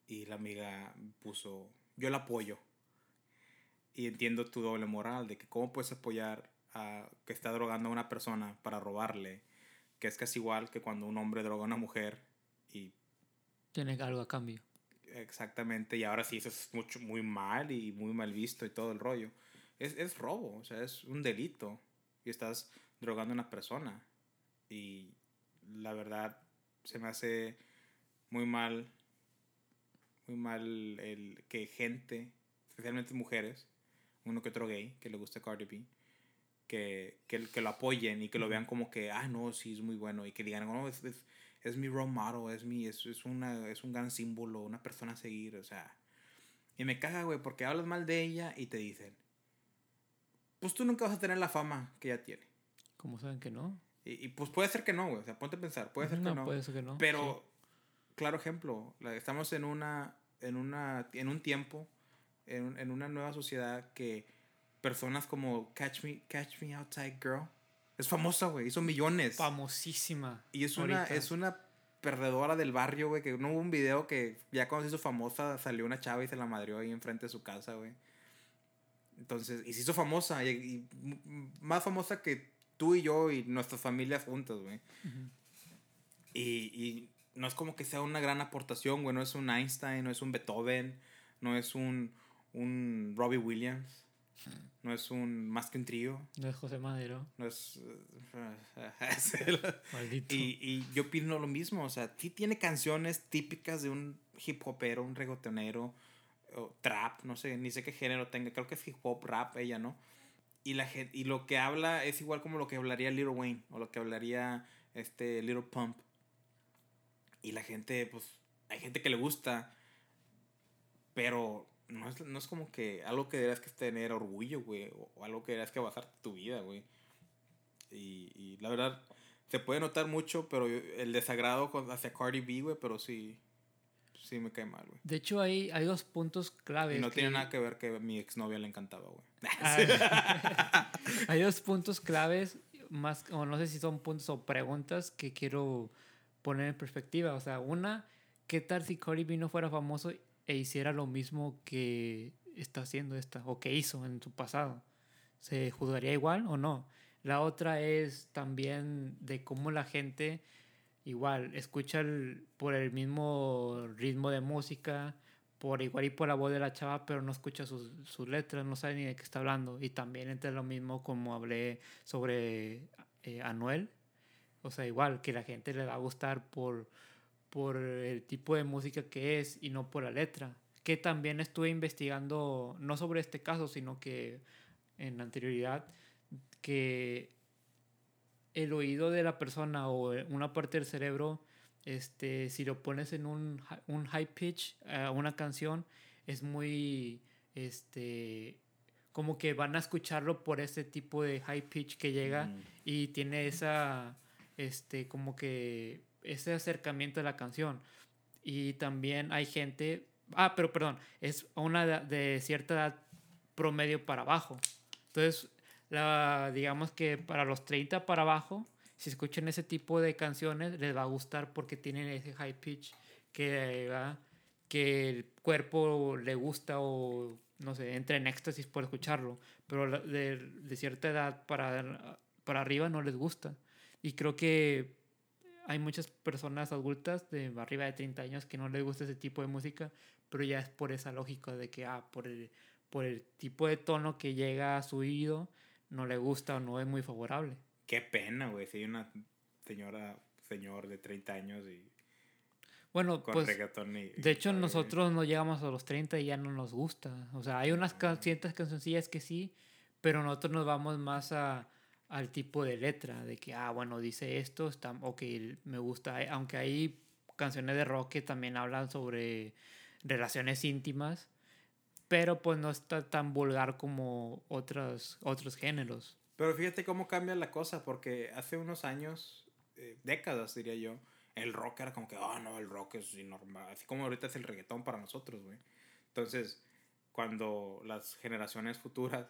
y la amiga puso yo la apoyo y entiendo tu doble moral de que cómo puedes apoyar a que está drogando a una persona para robarle que es casi igual que cuando un hombre droga a una mujer y Tiene algo a cambio. Exactamente, y ahora sí, eso es mucho, muy mal y muy mal visto y todo el rollo. Es, es robo, o sea, es un delito y estás drogando a una persona. Y la verdad se me hace muy mal, muy mal el que gente, especialmente mujeres, uno que otro gay, que le gusta Cardi B, que, que, que lo apoyen y que lo vean como que, ah, no, sí, es muy bueno, y que digan, no, es, es, es mi role model, es, mi, es, es, una, es un gran símbolo, una persona a seguir, o sea. Y me caga, güey, porque hablas mal de ella y te dicen, pues tú nunca vas a tener la fama que ella tiene. ¿Cómo saben que no? Y, y, pues puede ser que no, güey. O sea, ponte a pensar. Puede ser que no. Puede ser que no. Pero, claro ejemplo, estamos en una, en una, en un tiempo, en, en una nueva sociedad que personas como Catch Me, Catch Me Outside Girl es famosa, güey. Hizo millones. Famosísima. Y es una, es una perdedora del barrio, güey, que no hubo un video que ya cuando se hizo famosa salió una chava y se la madrió ahí enfrente de su casa, güey. Entonces, y se hizo famosa, y, más famosa que tú y yo y nuestras familias juntas, güey. Y, y no es como que sea una gran aportación, güey, no es un Einstein, no es un Beethoven, no es un, un Robbie Williams, no es un más que un trío, No es José Madero. no es... el- Maldito. y, y yo opino lo mismo, o sea, sí tiene canciones típicas de un hip hopero, un reggaetonero, o trap, no sé, ni sé qué género tenga, creo que es hip hop, rap, ella, ¿no? Y, la, y lo que habla es igual como lo que hablaría Little Wayne, o lo que hablaría este Little Pump. Y la gente, pues, hay gente que le gusta, pero no es, no es como que algo que deberías que tener orgullo, güey, o, algo que deberías que basar tu vida, güey. Y, y la verdad, se puede notar mucho, pero el desagrado hacia Cardi B, güey, pero sí, sí me cae mal, güey. De hecho, hay, hay dos puntos claves. Y no que- tiene nada que ver que a mi exnovia le encantaba, güey. Ah, hay dos puntos claves, más, o no sé si son puntos o preguntas que quiero poner en perspectiva. O sea, una, ¿qué tal si Cardi B no fuera famoso e hiciera lo mismo que está haciendo esta, o que hizo en su pasado? ¿Se juzgaría igual o no? La otra es también de cómo la gente igual escucha el- por el mismo ritmo de música, por igual y por la voz de la chava, pero no escucha sus, sus letras, no sabe ni de qué está hablando. Y también entre lo mismo como hablé sobre eh, Anuel. O sea, igual que la gente le va a gustar por, por el tipo de música que es y no por la letra. Que también estuve investigando, no sobre este caso, sino que en anterioridad, que el oído de la persona o una parte del cerebro, este, si lo pones en un, un high pitch a una canción, es muy, este, como que van a escucharlo por ese tipo de high pitch que llega Mm. y tiene esa, este, como que ese acercamiento a la canción. Y también hay gente, ah, pero perdón, es una de, de cierta edad promedio para abajo. Entonces, la, digamos que para los 30 para abajo, si escuchan ese tipo de canciones, les va a gustar porque tienen ese high pitch que, que el cuerpo le gusta o, no sé, entra en éxtasis por escucharlo. Pero de, de cierta edad para, para arriba no les gusta. Y creo que hay muchas personas adultas de arriba de 30 años que no les gusta ese tipo de música, pero ya es por esa lógica de que, ah, por el, por el tipo de tono que llega a su oído, no le gusta o no es muy favorable. Qué pena, güey, si hay una señora, señor de 30 años y Bueno, con pues y... de hecho nosotros no llegamos a los 30 y ya no nos gusta. O sea, hay unas can- ciertas cancioncillas que sí, pero nosotros nos vamos más a, al tipo de letra, de que, ah, bueno, dice esto, está, ok, me gusta. Aunque hay canciones de rock que también hablan sobre relaciones íntimas, pero pues no está tan vulgar como otros, otros géneros. Pero fíjate cómo cambia la cosa, porque hace unos años, eh, décadas diría yo, el rock era como que, ah, no, el rock es normal, así como ahorita es el reggaetón para nosotros, güey. Entonces, cuando las generaciones futuras,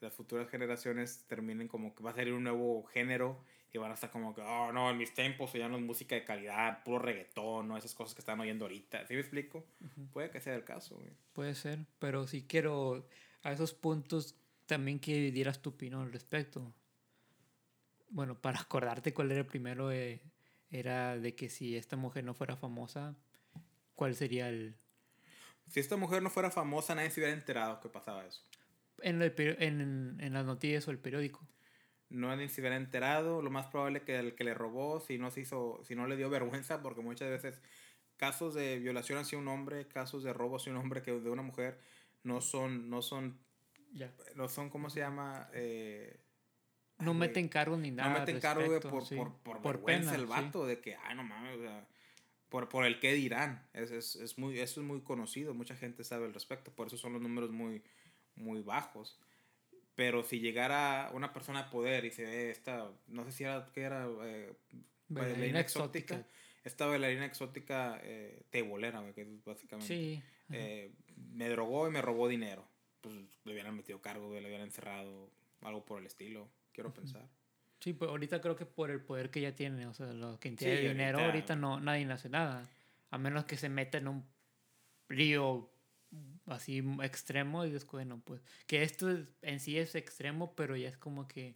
las futuras generaciones terminen como que va a salir un nuevo género y van a estar como que, oh, no, en mis tiempos ya no es música de calidad, puro reggaetón, no esas cosas que están oyendo ahorita. ¿Sí me explico? Puede que sea el caso, güey. Puede ser, pero sí quiero a esos puntos también que dieras tu opinión al respecto. Bueno, para acordarte cuál era el primero, eh, era de que si esta mujer no fuera famosa, ¿cuál sería el... Si esta mujer no fuera famosa, nadie se hubiera enterado que pasaba eso. En, el en, en las noticias o el periódico? No nadie se hubiera enterado. Lo más probable que el que le robó, si no se hizo, si no le dio vergüenza, porque muchas veces casos de violación hacia un hombre, casos de robo hacia un hombre que de una mujer no son, no son, Ya. no son, ¿cómo se llama? Eh, No ay, meten cargos ni nada. no meten cargo, respecto, por, sí. por, por, Por vergüenza pena, el sí. vato de que, ay, no mames, o sea, por, por el qué dirán. Es, es, es muy, eso es muy conocido, mucha gente sabe al respecto, por eso son los números muy, muy bajos. Pero si llegara una persona de poder y se ve esta, no sé si era, ¿qué era? Eh, Bailarina exótica. Esta bailarina exótica eh, tebolera, que es básicamente. Sí. eh, me drogó y me robó dinero. Pues le hubieran metido cargo, le hubieran encerrado, algo por el estilo, quiero pensar. Sí, pues ahorita creo que por el poder que ya tiene, o sea, lo que Sí, tiene dinero, ahorita- ahorita no, nadie hace nada. A menos que se meta en un lío así extremo y después, bueno, pues, que esto es- en sí es extremo, pero ya es como que,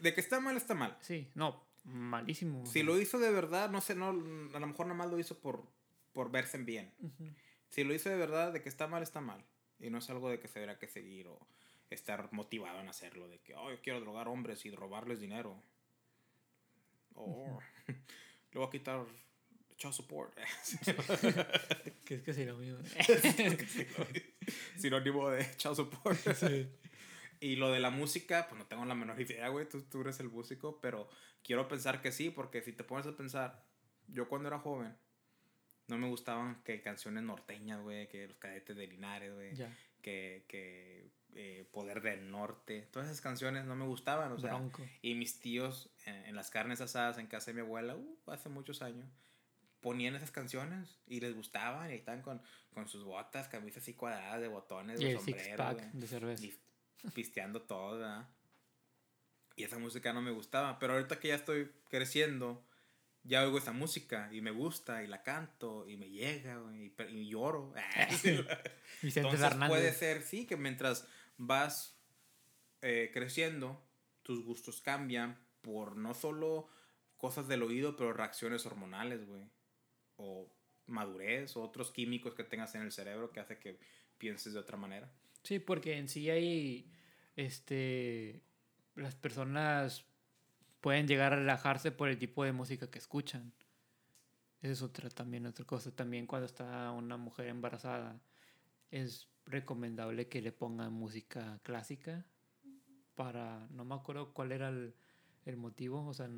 De que está mal, está mal. sí, no, malísimo. Si lo hizo de verdad, no sé, no, a lo mejor nada más lo hizo por, por verse en bien. Si lo hizo de verdad, de que está mal, está mal. Y no es algo de que se deberá que seguir o estar motivado en hacerlo. De que, oh, yo quiero drogar hombres y robarles dinero. O le voy a quitar child support. Que es que sí lo mismo. Sinónimo de child support. Sí. Y lo de la música, pues no tengo la menor idea, güey. Tú, tú eres el músico, pero quiero pensar que sí, porque si te pones a pensar, yo cuando era joven, no me gustaban que canciones norteñas, güey, que los cadetes de Linares, güey, que, que eh, Poder del Norte, todas esas canciones no me gustaban, o sea, bronco. y mis tíos en, en las carnes asadas en casa de mi abuela, uh, hace muchos años, ponían esas canciones y les gustaban y estaban con, con sus botas, camisas así cuadradas de botones, Y de sombrero, de cerveza. y pisteando todo, ¿verdad? Y esa música no me gustaba, pero ahorita que ya estoy creciendo, ya oigo esa música y me gusta y la canto y me llega y, y lloro. Entonces Fernández. puede ser, sí, que mientras vas eh, creciendo, tus gustos cambian por no solo cosas del oído, pero reacciones hormonales, güey. O madurez, o otros químicos que tengas en el cerebro que hace que pienses de otra manera. Sí, porque en sí hay, este, las personas pueden llegar a relajarse por el tipo de música que escuchan. Esa es otra también, otra cosa. También cuando está una mujer embarazada, es recomendable que le pongan música clásica para, no me acuerdo cuál era el, el motivo, o sea,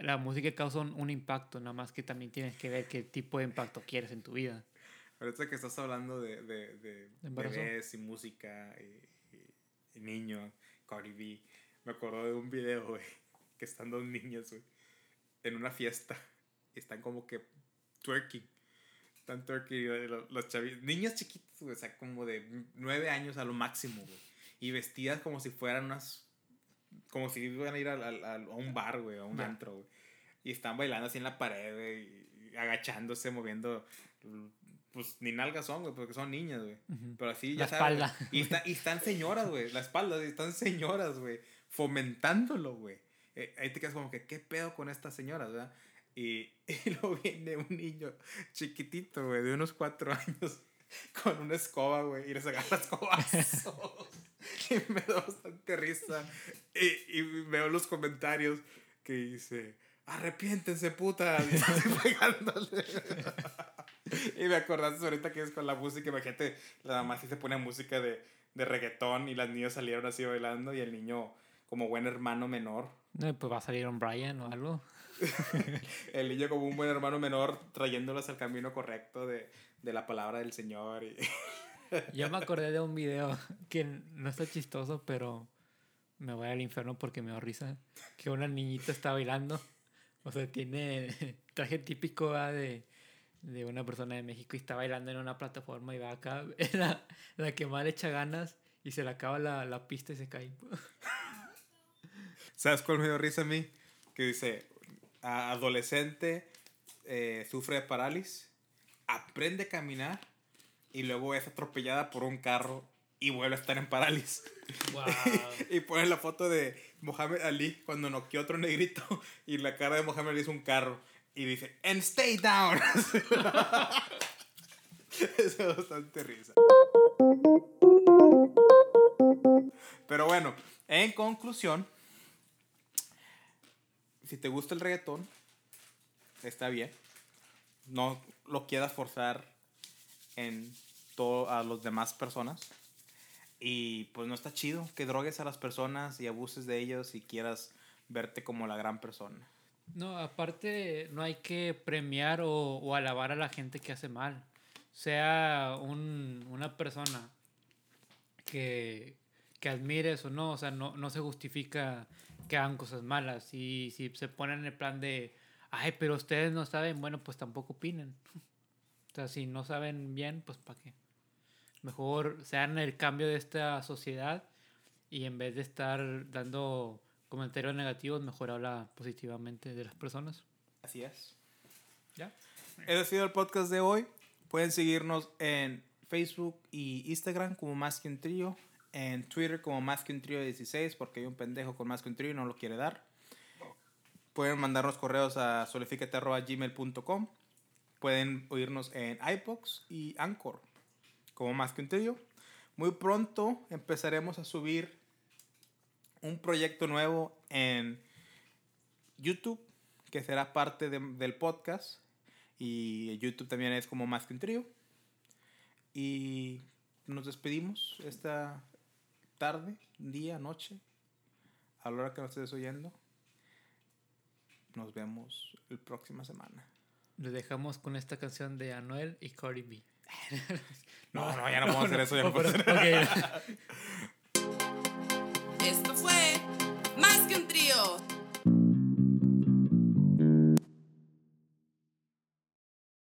la música causa un, un impacto, nada más que también tienes que ver qué tipo de impacto quieres en tu vida. Ahorita que estás hablando de, de, de bebés y música y, y- y niños, Cardi B, me acuerdo de un video, güey, que están dos niños, güey, en una fiesta y están como que twerking. Están twerking los, los chavi- niños chiquitos, güey, o sea, como de nueve años a lo máximo, güey, y vestidas como si fueran unas, como si iban a ir al- al- a un bar, güey, a un Va. antro, güey. Y están bailando así en la pared, güey, agachándose, moviendo pues ni nalgas son, güey, porque son niñas, güey. Pero así, La ya sabes. espalda. Y, está- y están señoras, güey. La espalda, están señoras, güey. Fomentándolo, güey. Eh, ahí te quedas como que, ¿qué pedo con estas señoras, verdad? Y, y luego viene un niño chiquitito, güey, de unos cuatro años, con una escoba, güey, y les agarra escobazos. y me da bastante risa. Y, y veo los comentarios que dice, arrepiéntense, puta. Y pegándole. y me acordaste ahorita que es con la música, imagínate, la mamá sí se pone música de, de reggaetón y las niñas salieron así bailando y el niño como buen hermano menor. No, pues va a salir un Brian o algo. El niño como un buen hermano menor trayéndolos al camino correcto de, de la palabra del Señor. Y, Yo me acordé de un video que no está chistoso, pero me voy al infierno porque me da risa. Que una niñita está bailando. O sea, tiene traje típico ¿va? de, de una persona de México y está bailando en una plataforma y va acá. La, la que más le echa ganas y se le acaba la, la pista y se cae. ¿Sabes cuál me dio risa a mí? Que dice, "A- adolescente eh, sufre de parálisis, aprende a caminar y luego es atropellada por un carro y vuelve a estar en parálisis. Wow. y pone la foto de Mohamed Ali cuando noqueó otro negrito y la cara de Mohamed Ali es un carro y dice, and stay down. Eso es bastante risa. Pero bueno, en conclusión, si te gusta el reggaetón, está bien. No lo quieras forzar en todo a las demás personas. Y pues no está chido que drogues a las personas y abuses de ellos y quieras verte como la gran persona. No, aparte no hay que premiar o, alabar a la gente que hace mal. Sea un- una persona que, que admires o no, o sea, no, no se justifica que hagan cosas malas. Y si se ponen en el plan de, ay, pero ustedes no saben, bueno, pues tampoco opinen. O sea, si no saben bien, pues ¿para qué? Mejor sean el cambio de esta sociedad y en vez de estar dando comentarios negativos, mejor habla positivamente de las personas. Así es. ¿Ya? Ese ha sido el podcast de hoy. Pueden seguirnos en Facebook y Instagram como Más que un Trío. En Twitter como Más que un Trío 16 porque hay un pendejo con Más que un Trío y no lo quiere dar. Pueden mandarnos correos a solificate.gmail.com. Pueden oírnos en iPods y Anchor como Más que un Trío. Muy pronto empezaremos a subir un proyecto nuevo en YouTube que será parte de- del podcast. Y YouTube también es como más que un trío. Y nos despedimos esta tarde, día, noche, a la hora que nos estés oyendo. Nos vemos la próxima semana. Les dejamos con esta canción de Anuel y Cardi B. No, no, ya no podemos hacer eso. Ya no podemos pero- hacer- ok. Esto fue Más que un trío.